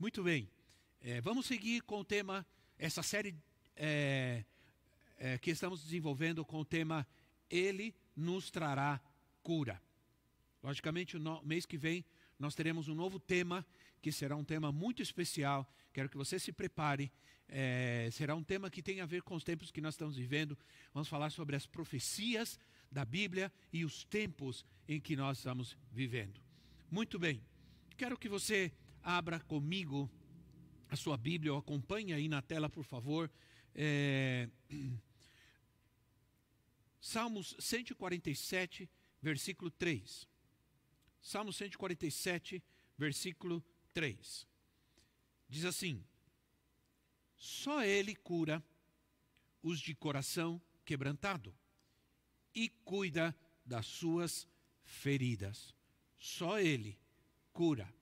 Muito bem. É, vamos seguir com o tema, essa série é, é, que estamos desenvolvendo com o tema Ele nos trará cura. Logicamente, no mês que vem nós teremos um novo tema, que será um tema muito especial. Quero que você se prepare. É, será um tema que tem a ver com os tempos que nós estamos vivendo. Vamos falar sobre as profecias da Bíblia e os tempos em que nós estamos vivendo. Muito bem. Quero que você abra comigo a sua Bíblia, ou acompanhe aí na tela, por favor. É... Salmos 147, versículo 3. Salmo 147, versículo 3. Diz assim: Só Ele cura os de coração quebrantado e cuida das suas feridas. Só Ele cura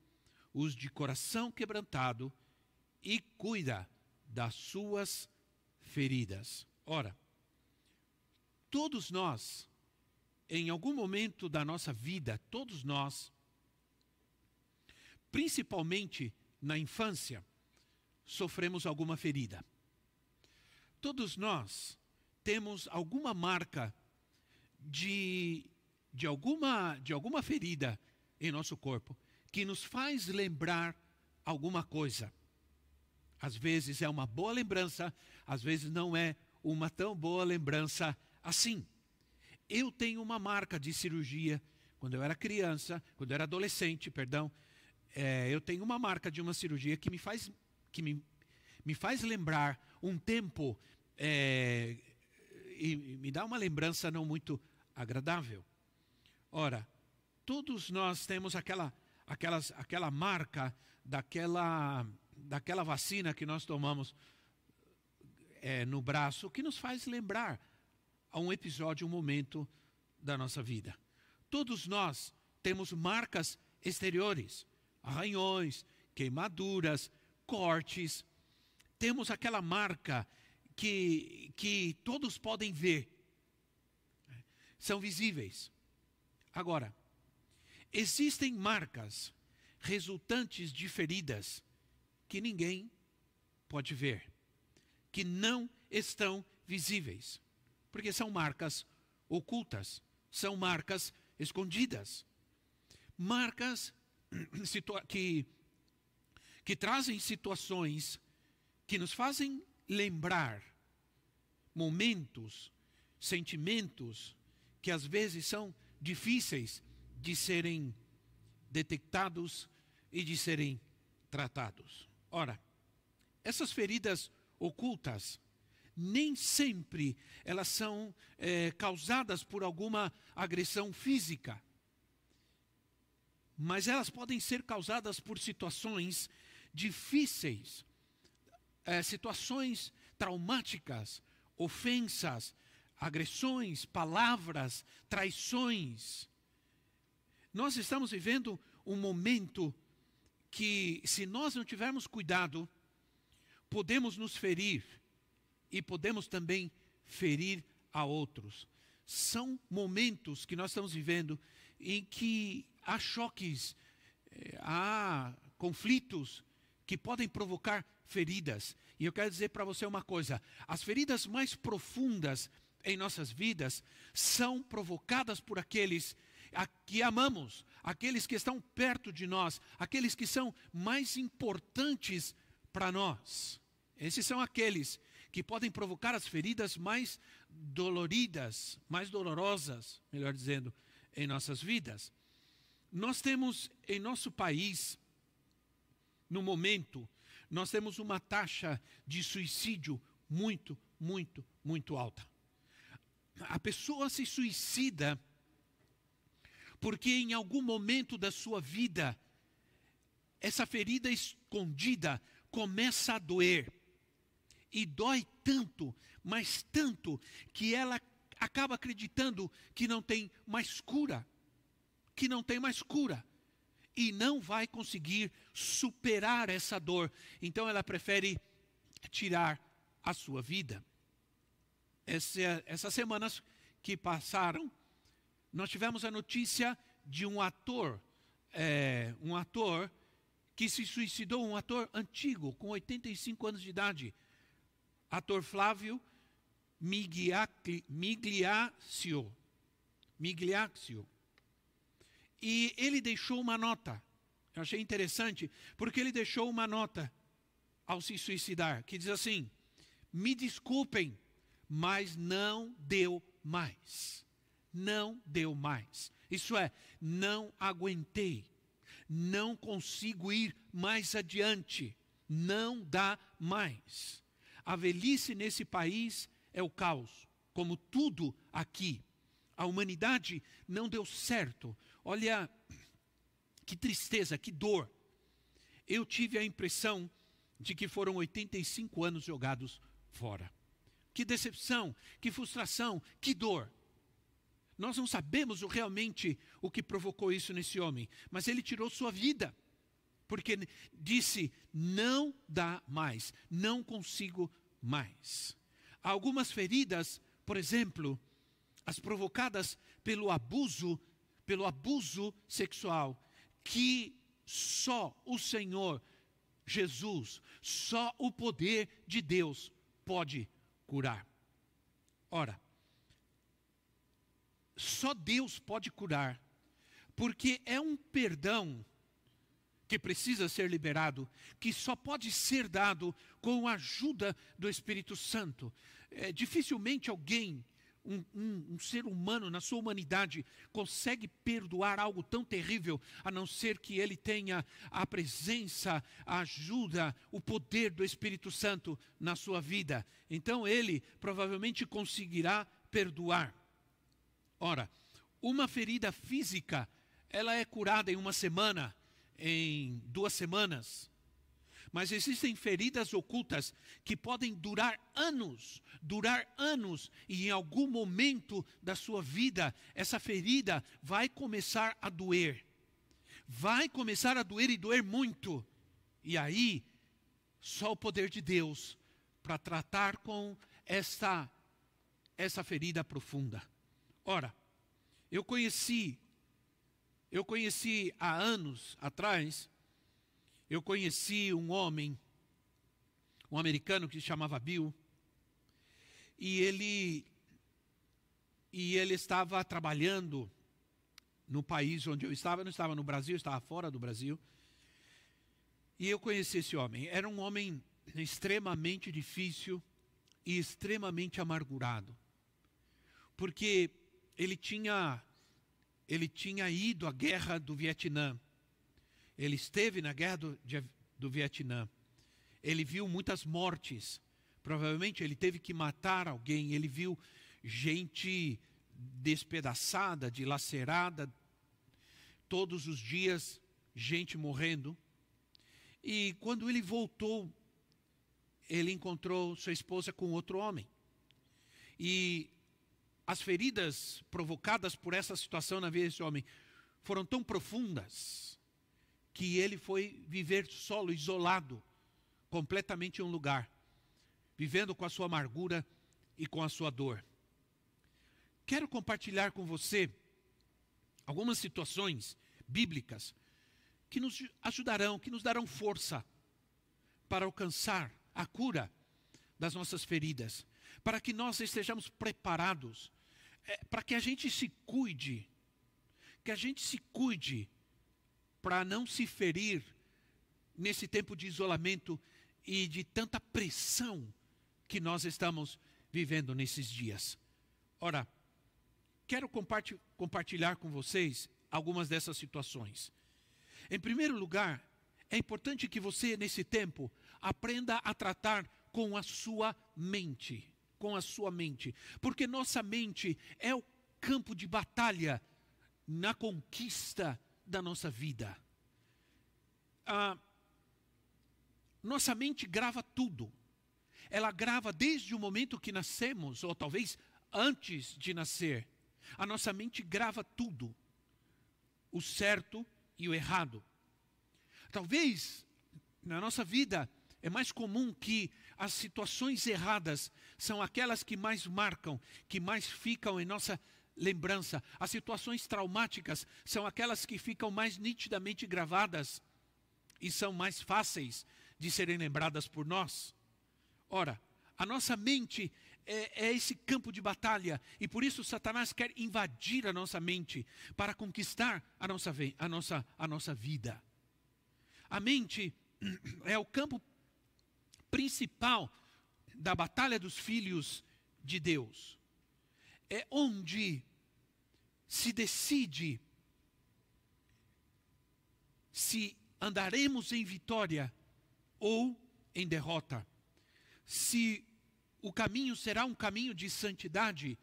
os de coração quebrantado e cuida das suas feridas. Ora, todos nós em algum momento da nossa vida, todos nós, principalmente na infância, sofremos alguma ferida. Todos nós temos alguma marca de, de, alguma, de alguma ferida em nosso corpo que nos faz lembrar alguma coisa. Às vezes é uma boa lembrança, às vezes não é uma tão boa lembrança assim. Eu tenho uma marca de cirurgia. Quando eu era criança, quando eu era adolescente, perdão, é, eu tenho uma marca de uma cirurgia que me faz, que me, me faz lembrar um tempo é, e me dá uma lembrança não muito agradável. Ora, todos nós temos aquela, aquelas, aquela marca daquela, daquela vacina que nós tomamos é, no braço que nos faz lembrar a um episódio, um momento da nossa vida. Todos nós temos marcas exteriores, arranhões, queimaduras, cortes. Temos aquela marca que, que todos podem ver. São visíveis. Agora, existem marcas resultantes de feridas que ninguém pode ver, que não estão visíveis porque são marcas ocultas, são marcas escondidas. Marcas que, que trazem situações que nos fazem lembrar momentos, sentimentos que às vezes são difíceis de serem detectados e de serem tratados. Ora, essas feridas ocultas nem sempre elas são é, causadas por alguma agressão física, mas elas podem ser causadas por situações difíceis, é, situações traumáticas, ofensas, agressões, palavras, traições. Nós estamos vivendo um momento que, se nós não tivermos cuidado, podemos nos ferir e podemos também ferir a outros. São momentos que nós estamos vivendo em que há choques, eh, há conflitos que podem provocar feridas. E eu quero dizer para você uma coisa: as feridas mais profundas em nossas vidas são provocadas por aqueles a que amamos, aqueles que estão perto de nós, aqueles que são mais importantes para nós. Esses são aqueles que podem provocar as feridas mais doloridas, mais dolorosas, melhor dizendo, em nossas vidas. Nós temos em nosso país, no momento, nós temos uma taxa de suicídio muito, muito, muito alta. A pessoa se suicida porque em algum momento da sua vida, essa ferida escondida começa a doer e dói tanto, mas tanto, que ela acaba acreditando que não tem mais cura. Que não tem mais cura. E não vai conseguir superar essa dor. Então ela prefere tirar a sua vida. Essa, essas semanas que passaram, nós tivemos a notícia de um ator, é, um ator que se suicidou, um ator antigo, com 85 anos de idade, ator Flávio Migliaccio. Migliaccio. E ele deixou uma nota. Eu achei interessante, porque ele deixou uma nota ao se suicidar, que diz assim: Me desculpem, mas não deu mais. Não deu mais. Isso é, não aguentei. Não consigo ir mais adiante. Não dá mais. A velhice nesse país é o caos, como tudo aqui. A humanidade não deu certo. Olha que tristeza, que dor. Eu tive a impressão de que foram 85 anos jogados fora. Que decepção, que frustração, que dor. Nós não sabemos realmente o que provocou isso nesse homem, mas ele tirou sua vida, porque disse: não dá mais, não consigo mais. Algumas feridas, por exemplo, as provocadas pelo abuso, pelo abuso sexual, que só o Senhor Jesus, só o poder de Deus pode curar. Ora, só Deus pode curar, porque é um perdão que precisa ser liberado, que só pode ser dado com a ajuda do Espírito Santo. É, dificilmente alguém, um, um, um, ser humano na sua humanidade, consegue perdoar algo tão terrível, a não ser que ele tenha a presença, a ajuda, o poder do Espírito Santo na sua vida. Então ele provavelmente conseguirá perdoar. Ora, uma ferida física, ela é curada em uma semana, em duas semanas. Mas existem feridas ocultas que podem durar anos, durar anos, e em algum momento da sua vida, essa ferida vai começar a doer. Vai começar a doer e doer muito. E aí, só o poder de Deus para tratar com esta, essa ferida profunda. Ora, eu conheci, eu conheci há anos atrás, eu conheci um homem, um americano que se chamava Bill, e ele, e ele estava trabalhando no país onde eu estava, eu não estava no Brasil, estava fora do Brasil. E eu conheci esse homem. Era um homem extremamente difícil e extremamente amargurado. Porque ele tinha, ele tinha ido à guerra do Vietnã. Ele esteve na guerra do, de, do Vietnã. Ele viu muitas mortes. Provavelmente ele teve que matar alguém. Ele viu gente despedaçada, dilacerada, todos os dias, gente morrendo. E quando ele voltou, ele encontrou sua esposa com outro homem. E as feridas provocadas por essa situação na vida desse homem foram tão profundas que ele foi viver solo, isolado, completamente em um lugar, vivendo com a sua amargura e com a sua dor. Quero compartilhar com você algumas situações bíblicas que nos ajudarão, que nos darão força para alcançar a cura das nossas feridas, para que nós estejamos preparados é, para que a gente se cuide, que a gente se cuide para não se ferir nesse tempo de isolamento e de tanta pressão que nós estamos vivendo nesses dias. Ora, quero compartilhar com vocês algumas dessas situações. Em primeiro lugar, é importante que você, nesse tempo, aprenda a tratar com a sua mente com a sua mente, porque nossa mente é o campo de batalha na conquista da nossa vida. Ah, nossa mente grava tudo. Ela grava desde o momento que nascemos, ou talvez antes de nascer. A nossa mente grava tudo, o certo e o errado. Talvez na nossa vida é mais comum que as situações erradas são aquelas que mais marcam, que mais ficam em nossa lembrança. As situações traumáticas são aquelas que ficam mais nitidamente gravadas e são mais fáceis de serem lembradas por nós. Ora, a nossa mente é, é, esse campo de batalha e por isso Satanás quer invadir a nossa mente para conquistar a nossa, a nossa, a nossa vida. A mente é o campo principal da batalha dos filhos de Deus. É onde se decide se andaremos em vitória ou em derrota. Se o caminho será um caminho de santidade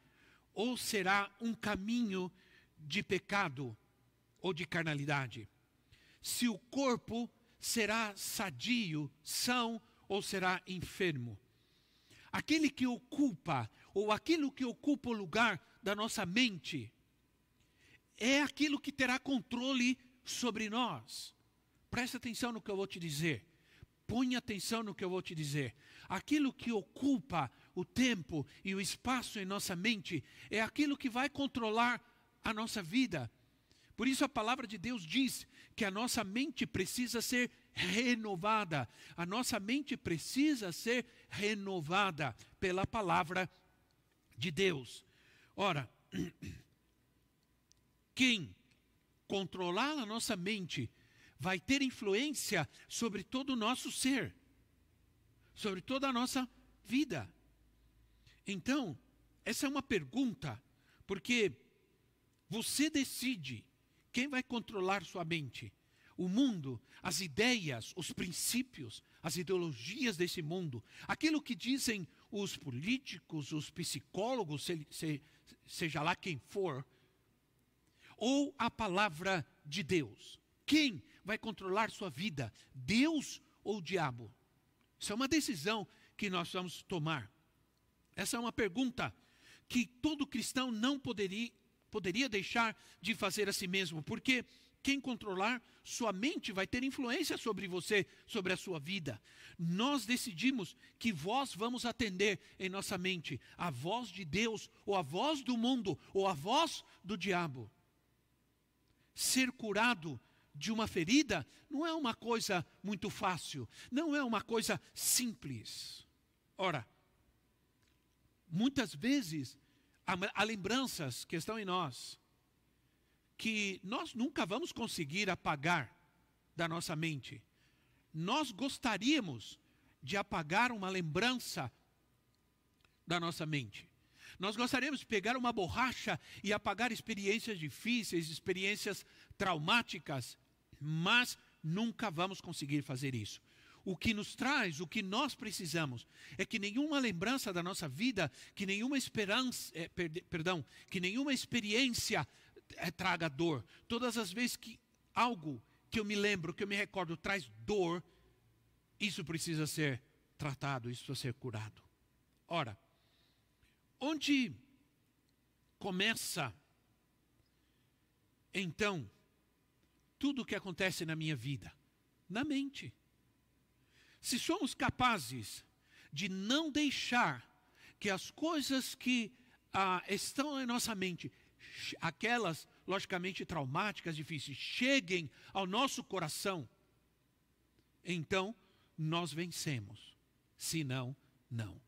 ou será um caminho de pecado ou de carnalidade. Se o corpo será sadio, são ou será enfermo. Aquele que ocupa, ou aquilo que ocupa o lugar da nossa mente, é aquilo que terá controle sobre nós. Presta atenção no que eu vou te dizer. Põe atenção no que eu vou te dizer. Aquilo que ocupa o tempo e o espaço em nossa mente é aquilo que vai controlar a nossa vida. Por isso a palavra de Deus diz que a nossa mente precisa ser renovada. A nossa mente precisa ser renovada pela palavra de Deus. Ora, quem controlar a nossa mente vai ter influência sobre todo o nosso ser, sobre toda a nossa vida. Então, essa é uma pergunta, porque você decide quem vai controlar sua mente o mundo, as ideias, os princípios, as ideologias desse mundo, aquilo que dizem os políticos, os psicólogos, se, se, seja lá quem for, ou a palavra de Deus. Quem vai controlar sua vida, Deus ou o diabo? Isso é uma decisão que nós vamos tomar. Essa é uma pergunta que todo cristão não poderia, poderia deixar de fazer a si mesmo, porque quem controlar sua mente vai ter influência sobre você, sobre a sua vida. Nós decidimos que voz vamos atender em nossa mente: a voz de Deus, ou a voz do mundo, ou a voz do diabo. Ser curado de uma ferida não é uma coisa muito fácil, não é uma coisa simples. Ora, muitas vezes há, lembranças que estão em nós que nós nunca vamos conseguir apagar da nossa mente. Nós gostaríamos de apagar uma lembrança da nossa mente. Nós gostaríamos de pegar uma borracha e apagar experiências difíceis, experiências traumáticas, mas nunca vamos conseguir fazer isso. O que nos traz, o que nós precisamos, é que nenhuma lembrança da nossa vida, que nenhuma esperança, é, perdão, que nenhuma experiência é, traga dor. Todas as vezes que algo que eu me lembro, que eu me recordo, traz dor, isso precisa ser tratado, isso precisa ser curado. Ora, onde começa, então, tudo o que acontece na minha vida? Na mente. Se somos capazes de não deixar que as coisas que ah, estão em nossa mente aquelas, logicamente, traumáticas, difíceis, cheguem ao nosso coração, então nós vencemos. Se não, não.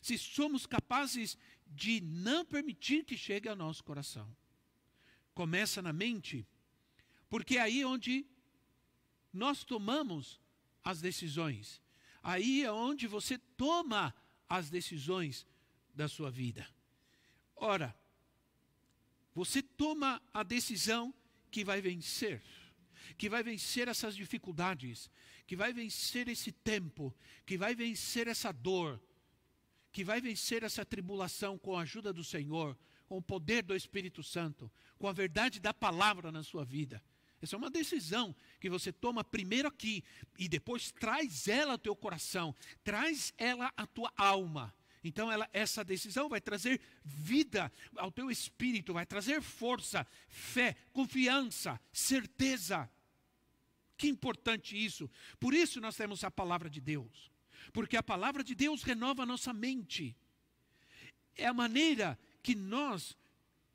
Se somos capazes de não permitir que chegue ao nosso coração, começa na mente, porque é aí onde nós tomamos as decisões. Aí é onde você toma as decisões da sua vida. Ora, você toma a decisão que vai vencer, que vai vencer essas dificuldades, que vai vencer esse tempo, que vai vencer essa dor, que vai vencer essa tribulação com a ajuda do Senhor, com o poder do Espírito Santo, com a verdade da palavra na sua vida. Essa é uma decisão que você toma primeiro aqui e depois traz ela ao teu coração, traz ela à tua alma. Então, ela, essa decisão vai trazer vida ao teu espírito, vai trazer força, fé, confiança, certeza. Que importante isso. Por isso nós temos a palavra de Deus. Porque a palavra de Deus renova a nossa mente. É a maneira que nós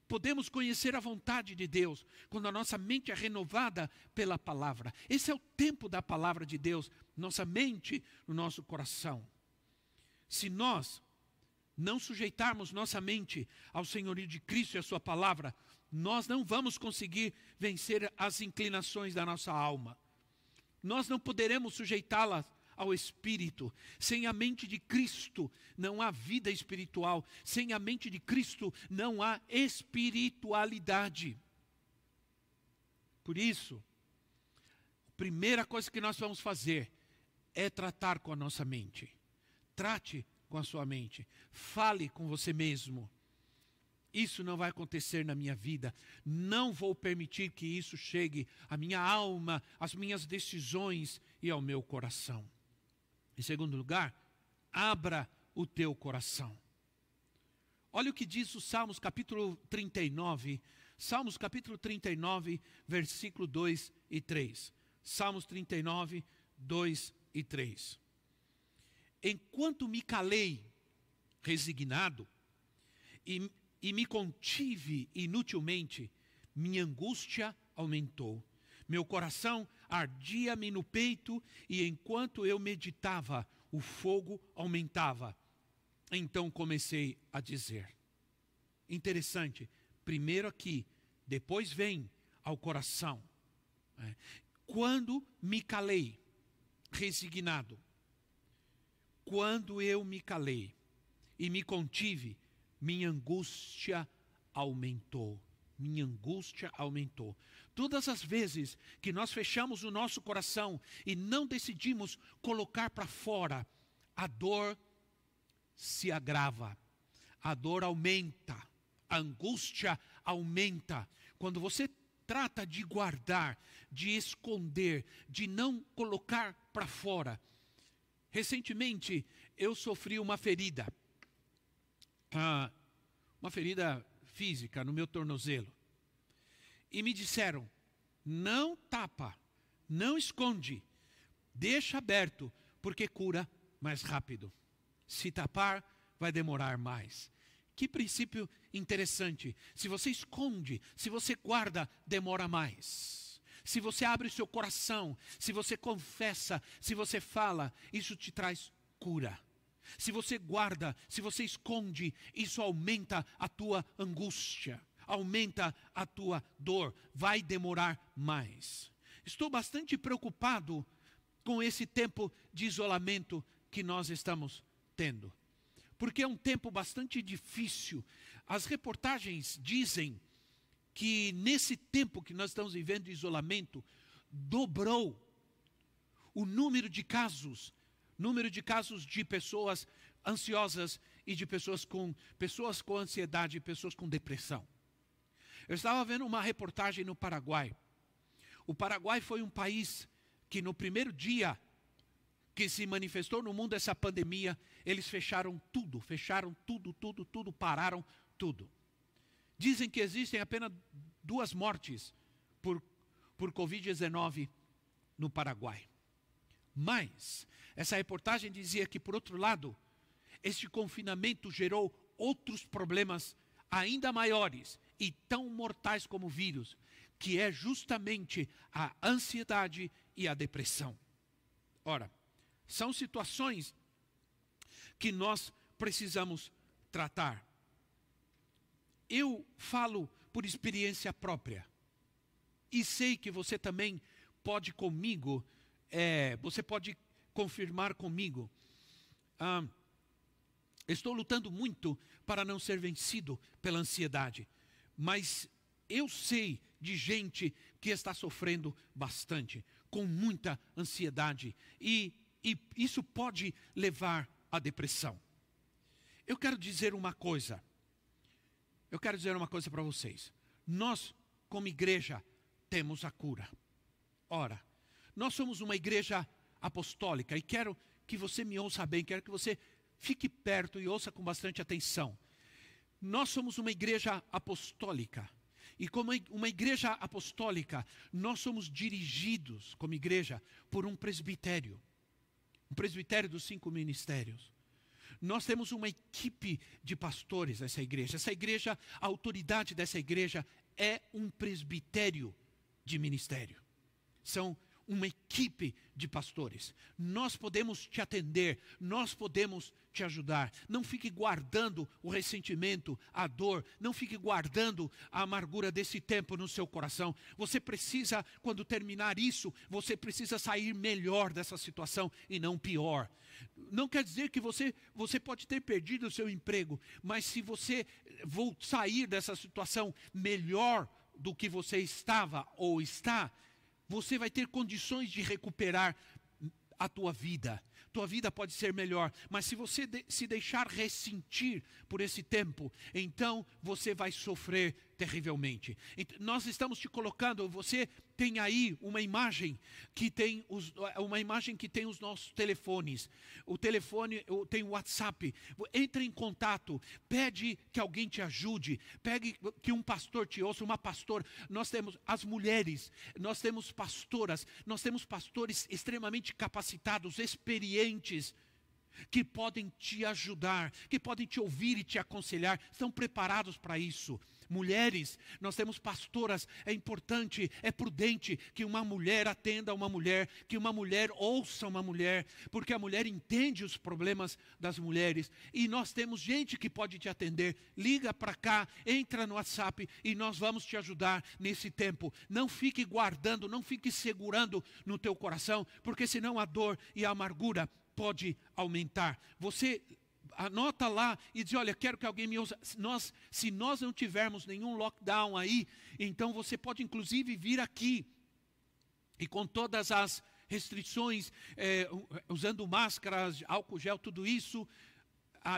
podemos conhecer a vontade de Deus quando a nossa mente é renovada pela palavra. Esse é o tempo da palavra de Deus, nossa mente, no nosso coração. Se nós não sujeitarmos nossa mente ao senhorio de Cristo e a sua palavra, nós não vamos conseguir vencer as inclinações da nossa alma. Nós não poderemos sujeitá-las ao Espírito. Sem a mente de Cristo não há vida espiritual. Sem a mente de Cristo não há espiritualidade. Por isso, a primeira coisa que nós vamos fazer é tratar com a nossa mente. Trate com a sua mente. Fale com você mesmo. Isso não vai acontecer na minha vida. Não vou permitir que isso chegue à minha alma, às minhas decisões e ao meu coração. Em segundo lugar, abra o teu coração. Olha o que diz o Salmos capítulo 39, Salmos capítulo 39, versículo 2 e 3. Salmos 39, 2 e 3. Enquanto me calei, resignado, e, e me contive inutilmente, minha angústia aumentou. Meu coração ardia-me no peito, e enquanto eu meditava, o fogo aumentava. Então comecei a dizer. Interessante, primeiro aqui, depois vem ao coração. É. Quando me calei, resignado, quando eu me calei e me contive, minha angústia aumentou minha angústia aumentou. Todas as vezes que nós fechamos o nosso coração e não decidimos colocar para fora, a dor se agrava, a dor aumenta, a angústia aumenta. Quando você trata de guardar, de esconder, de não colocar para fora. Recentemente eu sofri uma ferida, ah, uma ferida física no meu tornozelo. E me disseram: não tapa, não esconde, deixa aberto, porque cura mais rápido. Se tapar, vai demorar mais. Que princípio interessante. Se você esconde, se você guarda, demora mais. Se você abre o seu coração, se você confessa, se você fala, isso te traz cura. Se você guarda, se você esconde, isso aumenta a tua angústia, aumenta a tua dor, vai demorar mais. Estou bastante preocupado com esse tempo de isolamento que nós estamos tendo, porque é um tempo bastante difícil. As reportagens dizem que nesse tempo que nós estamos vivendo de isolamento, dobrou o número de casos número de casos de pessoas ansiosas e de pessoas com pessoas com ansiedade, pessoas com depressão. Eu estava vendo uma reportagem no Paraguai. O Paraguai foi um país que no primeiro dia que se manifestou no mundo essa pandemia, eles fecharam tudo, fecharam tudo, tudo, tudo, pararam tudo. Dizem que existem apenas duas mortes por, por Covid-19 no Paraguai. Mas essa reportagem dizia que, por outro lado, este confinamento gerou outros problemas ainda maiores e tão mortais como o vírus, que é justamente a ansiedade e a depressão. Ora, são situações que nós precisamos tratar. Eu falo por experiência própria e sei que você também pode comigo, é, você pode confirmar comigo. Ah, estou lutando muito para não ser vencido pela ansiedade, mas eu sei de gente que está sofrendo bastante, com muita ansiedade, e, e isso pode levar à depressão. Eu quero dizer uma coisa, eu quero dizer uma coisa para vocês. Nós, como igreja, temos a cura. Ora, nós somos uma igreja apostólica, e quero que você me ouça bem, quero que você fique perto e ouça com bastante atenção. Nós somos uma igreja apostólica. E como uma igreja apostólica, nós somos dirigidos, como igreja, por um presbitério. Um presbitério dos cinco ministérios. Nós temos uma equipe de pastores nessa igreja. Essa igreja, a autoridade dessa igreja é um presbitério de ministério. São uma equipe de pastores. Nós podemos te atender, nós podemos te ajudar. Não fique guardando o ressentimento, a dor, não fique guardando a amargura desse tempo no seu coração. Você precisa, quando terminar isso, você precisa sair melhor dessa situação e não pior. Não quer dizer que você, você pode ter perdido o seu emprego, mas se você vou sair dessa situação melhor do que você estava ou está, você vai ter condições de recuperar a tua vida. Tua vida pode ser melhor, mas se você de, se deixar ressentir por esse tempo, então você vai sofrer terrivelmente. Nós estamos te colocando, você tem aí uma imagem que tem os, uma imagem que tem os nossos telefones. O telefone tem o WhatsApp. Entre em contato, pede que alguém te ajude, pegue que um pastor te ouça, uma pastora. Nós temos as mulheres, nós temos pastoras, nós temos pastores extremamente capacitados, experientes que podem te ajudar, que podem te ouvir e te aconselhar, estão preparados para isso mulheres, nós temos pastoras, é importante, é prudente que uma mulher atenda uma mulher, que uma mulher ouça uma mulher, porque a mulher entende os problemas das mulheres. E nós temos gente que pode te atender. Liga para cá, entra no WhatsApp e nós vamos te ajudar nesse tempo. Não fique guardando, não fique segurando no teu coração, porque senão a dor e a amargura pode aumentar. Você anota lá e diz: Olha, quero que alguém me ouça. Nós, se nós não tivermos nenhum lockdown aí, então você pode inclusive vir aqui e com todas as restrições, é, usando máscaras, álcool gel, tudo isso,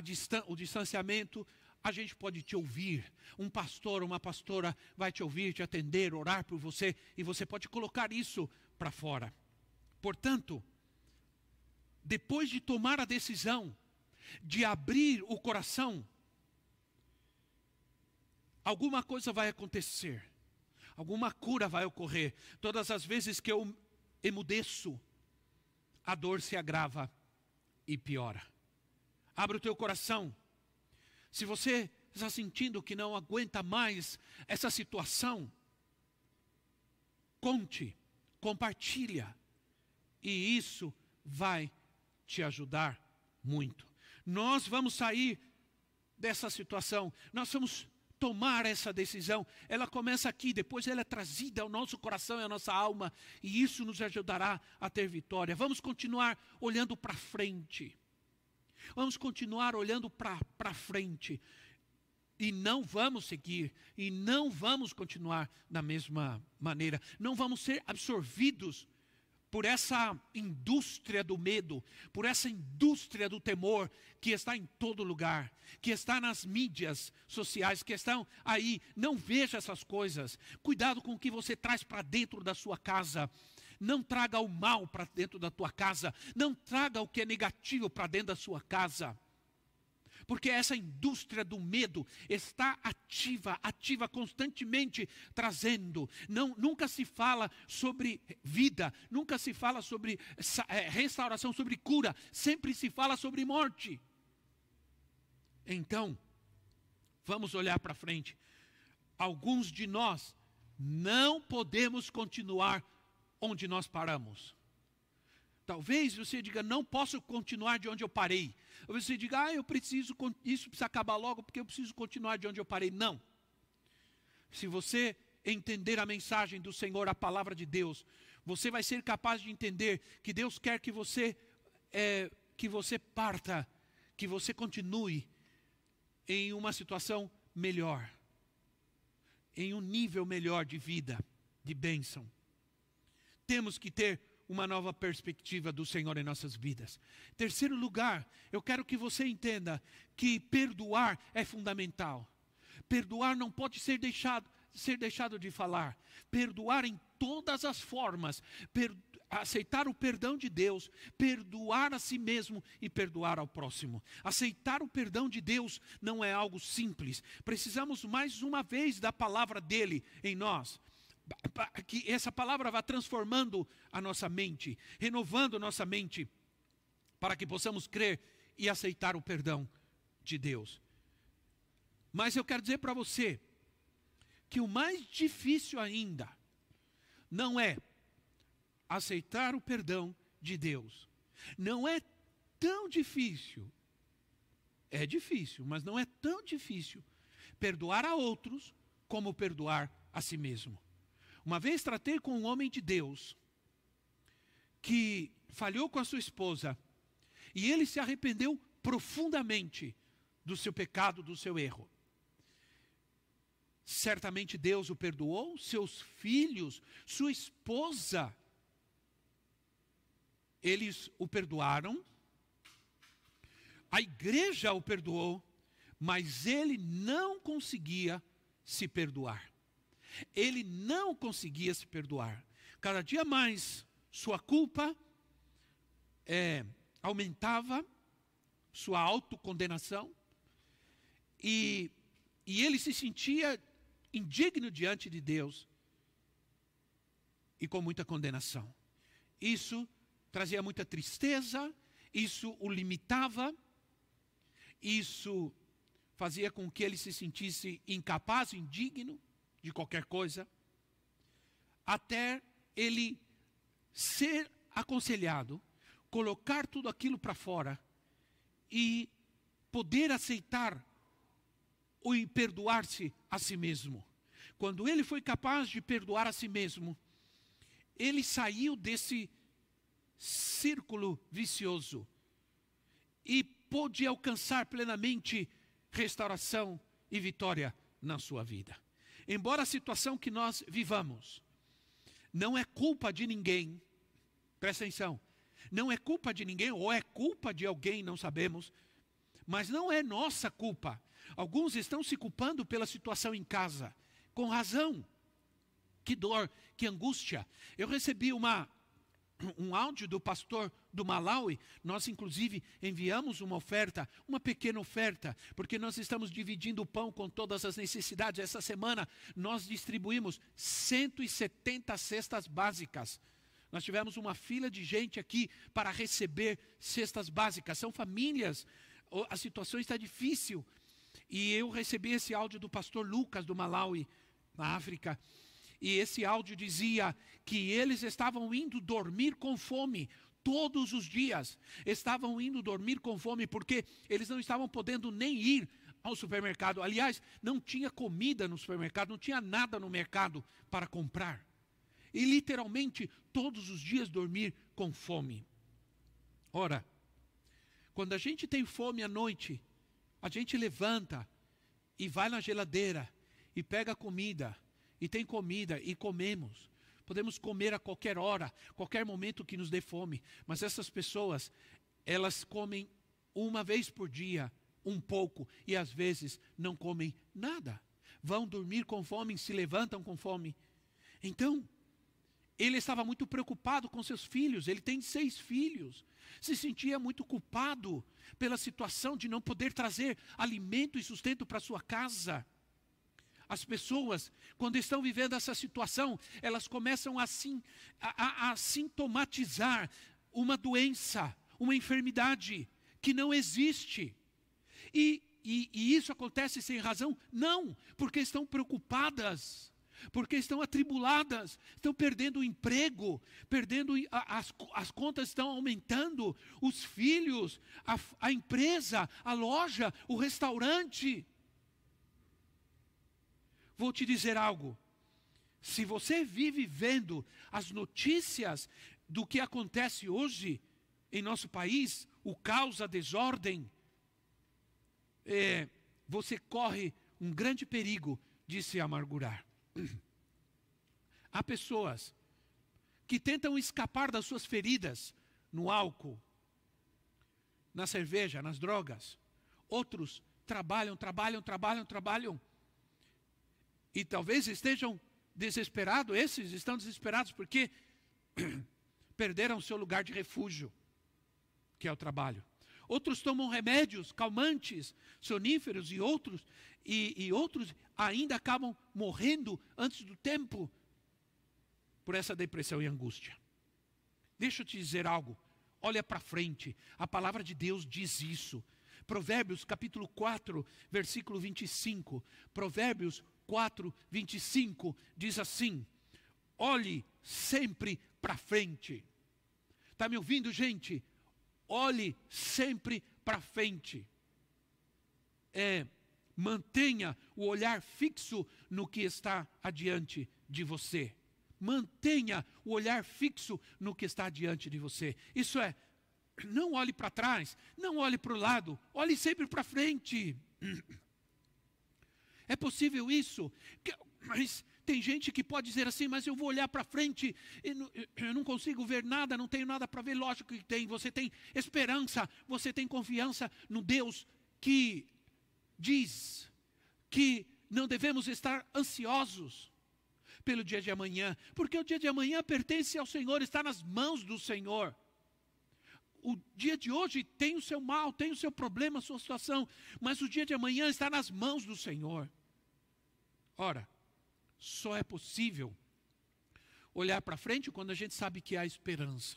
distan o distanciamento, a gente pode te ouvir. Um pastor, uma pastora vai te ouvir, te atender, orar por você, e você pode colocar isso para fora. Portanto, depois de tomar a decisão, de abrir o coração, alguma coisa vai acontecer, alguma cura vai ocorrer. Todas as vezes que eu emudeço, a dor se agrava e piora. Abre o teu coração. Se você está sentindo que não aguenta mais essa situação, conte, compartilha, e isso vai te ajudar muito. Nós vamos sair dessa situação, nós vamos tomar essa decisão. Ela começa aqui, depois ela é trazida ao nosso coração e à nossa alma, e isso nos ajudará a ter vitória. Vamos continuar olhando para frente. Vamos continuar olhando para frente. E não vamos seguir, e não vamos continuar da mesma maneira. Não vamos ser absorvidos por essa indústria do medo, por essa indústria do temor que está em todo lugar, que está nas mídias sociais, que estão aí. Não veja essas coisas. Cuidado com o que você traz para dentro da sua casa. Não traga o mal para dentro da tua casa. Não traga o que é negativo para dentro da sua casa porque essa indústria do medo está ativa, ativa constantemente trazendo. Não, nunca se fala sobre vida, nunca se fala sobre é, restauração, sobre cura, sempre se fala sobre morte. Então, vamos olhar para frente. Alguns de nós não podemos continuar onde nós paramos. Talvez você diga, não posso continuar de onde eu parei. Talvez você diga, ah, eu preciso, isso precisa acabar logo porque eu preciso continuar de onde eu parei. Não. Se você entender a mensagem do Senhor, a palavra de Deus, você vai ser capaz de entender que Deus quer que você, é, que você parta, que você continue em uma situação melhor, em um nível melhor de vida, de bênção. Temos que ter uma nova perspectiva do Senhor em nossas vidas. Terceiro lugar, eu quero que você entenda que perdoar é fundamental. Perdoar não pode ser deixado, ser deixado de falar. Perdoar em todas as formas. Per, aceitar o perdão de Deus, perdoar a si mesmo e perdoar ao próximo. Aceitar o perdão de Deus não é algo simples. Precisamos mais uma vez da palavra dele em nós que essa palavra vá transformando a nossa mente, renovando a nossa mente, para que possamos crer e aceitar o perdão de Deus. Mas eu quero dizer para você que o mais difícil ainda não é aceitar o perdão de Deus. Não é tão difícil. É difícil, mas não é tão difícil perdoar a outros como perdoar a si mesmo. Uma vez tratei com um homem de Deus que falhou com a sua esposa e ele se arrependeu profundamente do seu pecado, do seu erro. Certamente Deus o perdoou, seus filhos, sua esposa, eles o perdoaram, a igreja o perdoou, mas ele não conseguia se perdoar. Ele não conseguia se perdoar. Cada dia mais sua culpa é, aumentava, sua autocondenação, e, e ele se sentia indigno diante de Deus e com muita condenação. Isso trazia muita tristeza, isso o limitava, isso fazia com que ele se sentisse incapaz, indigno de qualquer coisa, até ele ser aconselhado, colocar tudo aquilo para fora e poder aceitar e perdoar-se a si mesmo. Quando ele foi capaz de perdoar a si mesmo, ele saiu desse círculo vicioso e pôde alcançar plenamente restauração e vitória na sua vida. Embora a situação que nós vivamos não é culpa de ninguém, presta atenção, não é culpa de ninguém, ou é culpa de alguém, não sabemos, mas não é nossa culpa. Alguns estão se culpando pela situação em casa, com razão. Que dor, que angústia. Eu recebi uma, um áudio do pastor do Malawi, nós inclusive enviamos uma oferta, uma pequena oferta, porque nós estamos dividindo o pão com todas as necessidades. Essa semana nós distribuímos 170 cestas básicas. Nós tivemos uma fila de gente aqui para receber cestas básicas. São famílias, a situação está difícil. E eu recebi esse áudio do pastor Lucas do Malawi, na África. E esse áudio dizia que eles estavam indo dormir com fome todos os dias. Estavam indo dormir com fome porque eles não estavam podendo nem ir ao supermercado. Aliás, não tinha comida no supermercado, não tinha nada no mercado para comprar. E literalmente todos os dias dormir com fome. Ora, quando a gente tem fome à noite, a gente levanta e vai na geladeira e pega comida, e tem comida e comemos. Podemos comer a qualquer hora, qualquer momento que nos dê fome, mas essas pessoas, elas comem uma vez por dia, um pouco, e às vezes não comem nada. Vão dormir com fome, se levantam com fome. Então, ele estava muito preocupado com seus filhos, ele tem seis filhos, se sentia muito culpado pela situação de não poder trazer alimento e sustento para sua casa. As pessoas, quando estão vivendo essa situação, elas começam assim, a, a, a sintomatizar uma doença, uma enfermidade que não existe. E, e, e isso acontece sem razão? Não, porque estão preocupadas porque estão atribuladas, estão perdendo o emprego, perdendo as, as contas estão aumentando, os filhos, a, a empresa, a loja, o restaurante. Vou te dizer algo. Se você vive vendo as notícias do que acontece hoje em nosso país, o caos, a desordem, é, você corre um grande perigo de se amargurar. Há pessoas que tentam escapar das suas feridas no álcool, na cerveja, nas drogas. Outros trabalham, trabalham, trabalham, trabalham. E talvez estejam desesperados, esses estão desesperados porque perderam seu lugar de refúgio, que é o trabalho. Outros tomam remédios calmantes, soníferos e outros e, e outros ainda acabam morrendo antes do tempo por essa depressão e angústia. Deixa eu te dizer algo. olha para frente. A palavra de Deus diz isso. Provérbios capítulo 4, versículo 25. Provérbios 4, 25 diz assim: Olhe sempre para frente. Está me ouvindo, gente? Olhe sempre para frente. É, mantenha o olhar fixo no que está adiante de você. Mantenha o olhar fixo no que está diante de você. Isso é, não olhe para trás, não olhe para o lado, olhe sempre para frente. É possível isso? Mas tem gente que pode dizer assim, mas eu vou olhar para frente e não, eu não consigo ver nada, não tenho nada para ver. Lógico que tem. Você tem esperança, você tem confiança no Deus que diz que não devemos estar ansiosos pelo dia de amanhã, porque o dia de amanhã pertence ao Senhor, está nas mãos do Senhor. O dia de hoje tem o seu mal, tem o seu problema, a sua situação, mas o dia de amanhã está nas mãos do Senhor. Ora, só é possível olhar para frente quando a gente sabe que há esperança.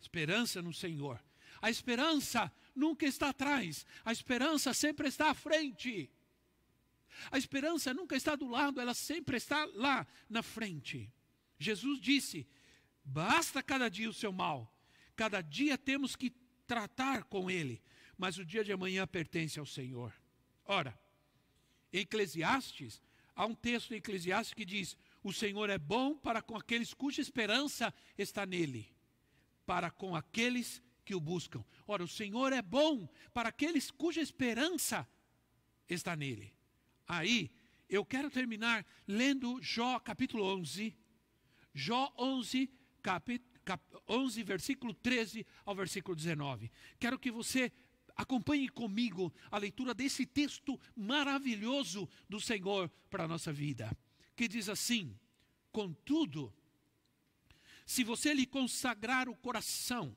Esperança no Senhor. A esperança nunca está atrás, a esperança sempre está à frente. A esperança nunca está do lado, ela sempre está lá na frente. Jesus disse: basta cada dia o seu mal, cada dia temos que tratar com ele, mas o dia de amanhã pertence ao Senhor. Ora, Eclesiastes, há um texto em Eclesiastes que diz: O Senhor é bom para com aqueles cuja esperança está nele, para com aqueles que o buscam. Ora, o Senhor é bom para aqueles cuja esperança está nele. Aí, eu quero terminar lendo Jó capítulo 11. Jó 11, capítulo 11, versículo 13 ao versículo 19. Quero que você Acompanhe comigo a leitura desse texto maravilhoso do Senhor para a nossa vida, que diz assim: Contudo, se você lhe consagrar o coração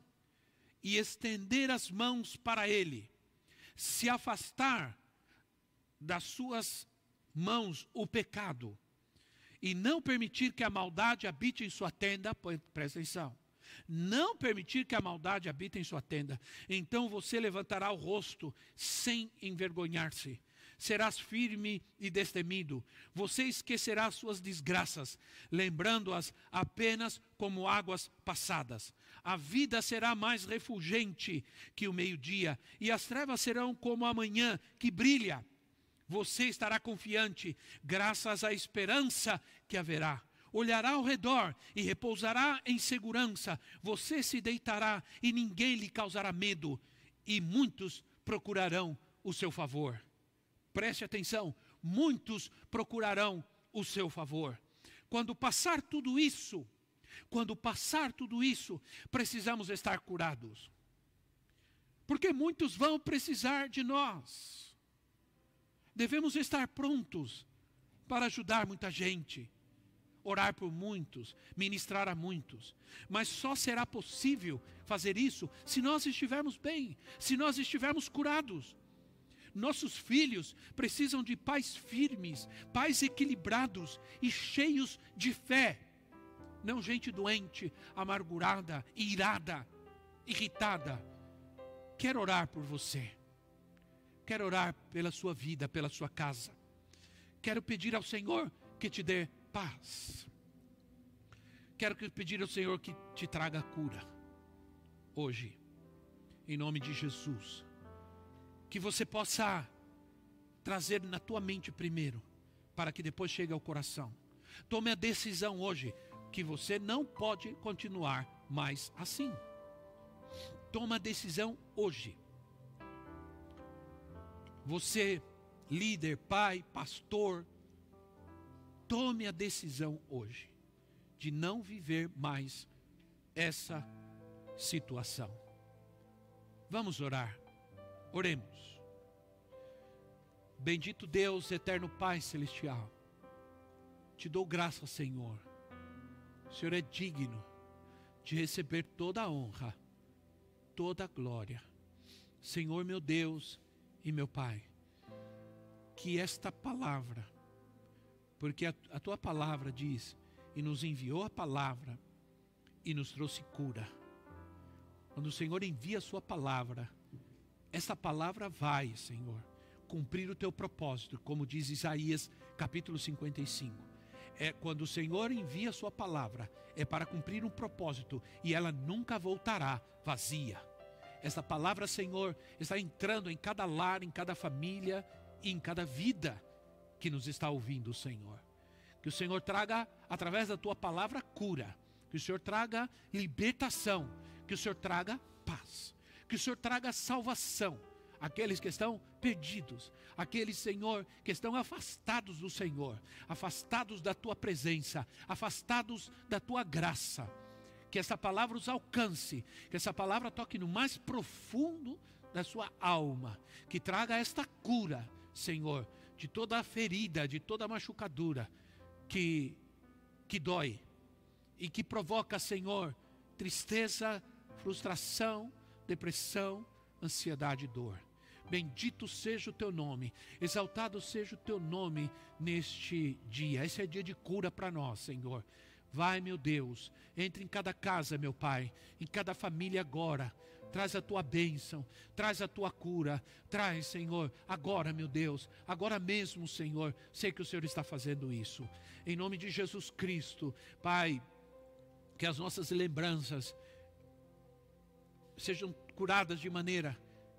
e estender as mãos para ele, se afastar das suas mãos o pecado, e não permitir que a maldade habite em sua tenda, presta atenção, não permitir que a maldade habite em sua tenda. Então você levantará o rosto sem envergonhar-se. Serás firme e destemido. Você esquecerá suas desgraças, lembrando-as apenas como águas passadas. A vida será mais refulgente que o meio-dia, e as trevas serão como a manhã que brilha. Você estará confiante, graças à esperança que haverá olhará ao redor e repousará em segurança. Você se deitará e ninguém lhe causará medo, e muitos procurarão o seu favor. Preste atenção: muitos procurarão o seu favor. Quando passar tudo isso, quando passar tudo isso, precisamos estar curados. Porque muitos vão precisar de nós. Devemos estar prontos para ajudar muita gente orar por muitos, ministrar a muitos. Mas só será possível fazer isso se nós estivermos bem, se nós estivermos curados. Nossos filhos precisam de pais firmes, pais equilibrados e cheios de fé. Não gente doente, amargurada, irada, irritada. Quero orar por você. Quero orar pela sua vida, pela sua casa. Quero pedir ao Senhor que te dê paz. Quero pedir ao Senhor que te traga cura hoje, em nome de Jesus. Que você possa trazer na tua mente primeiro, para que depois chegue ao coração. Tome a decisão hoje que você não pode continuar mais assim. Toma a decisão hoje. Você, líder, pai, pastor, Tome a decisão hoje de não viver mais essa situação. Vamos orar. Oremos. Bendito Deus, eterno Pai celestial. Te dou graça, Senhor. O Senhor é digno de receber toda a honra, toda a glória. Senhor meu Deus e meu Pai, que esta palavra porque a, a tua palavra diz, e nos enviou a palavra e nos trouxe cura. quando o Senhor envia a sua palavra, essa palavra vai, Senhor, cumprir o teu propósito, como diz Isaías capítulo 55. É quando o Senhor envia a sua palavra, é para cumprir um propósito e ela nunca voltará vazia. Essa palavra, Senhor, está entrando em cada lar, em cada família e em cada vida que nos está ouvindo, Senhor. Que o Senhor traga, através da tua palavra, cura. Que o Senhor traga libertação. Que o Senhor traga paz. Que o Senhor traga salvação. Aqueles que estão perdidos, aqueles, Senhor, que estão afastados do Senhor, afastados da tua presença, afastados da tua graça. Que essa palavra os alcance, que essa palavra toque no mais profundo da sua alma, que traga esta cura, Senhor, de toda a ferida, de toda a machucadura que, que dói e que provoca, Senhor, tristeza, frustração, depressão, ansiedade e dor. Bendito seja o teu nome, exaltado seja o teu nome neste dia. Esse é dia de cura para nós, Senhor. Vai, meu Deus, entre em cada casa, meu Pai, em cada família agora traz a tua bênção, traz a tua cura, traz, Senhor, agora, meu Deus, agora mesmo, Senhor, sei que o Senhor está fazendo isso. Em nome de Jesus Cristo, Pai, que as nossas lembranças sejam curadas de maneira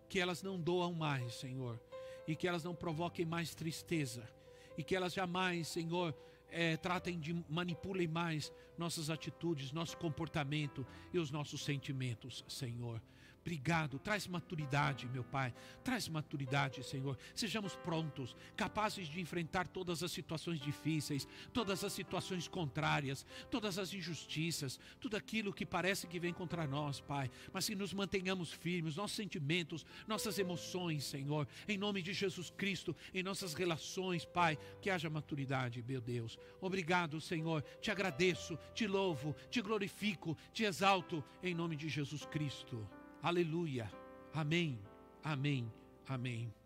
que elas não doam mais, Senhor, e que elas não provoquem mais tristeza, e que elas jamais, Senhor, é, tratem de manipulem mais nossas atitudes, nosso comportamento e os nossos sentimentos, Senhor. Obrigado, traz maturidade, meu Pai. Traz maturidade, Senhor. Sejamos prontos, capazes de enfrentar todas as situações difíceis, todas as situações contrárias, todas as injustiças, tudo aquilo que parece que vem contra nós, Pai. Mas que nos mantenhamos firmes, nossos sentimentos, nossas emoções, Senhor. Em nome de Jesus Cristo, em nossas relações, Pai, que haja maturidade, meu Deus. Obrigado, Senhor. Te agradeço, te louvo, te glorifico, te exalto, em nome de Jesus Cristo. Aleluia. Amém. Amém. Amém.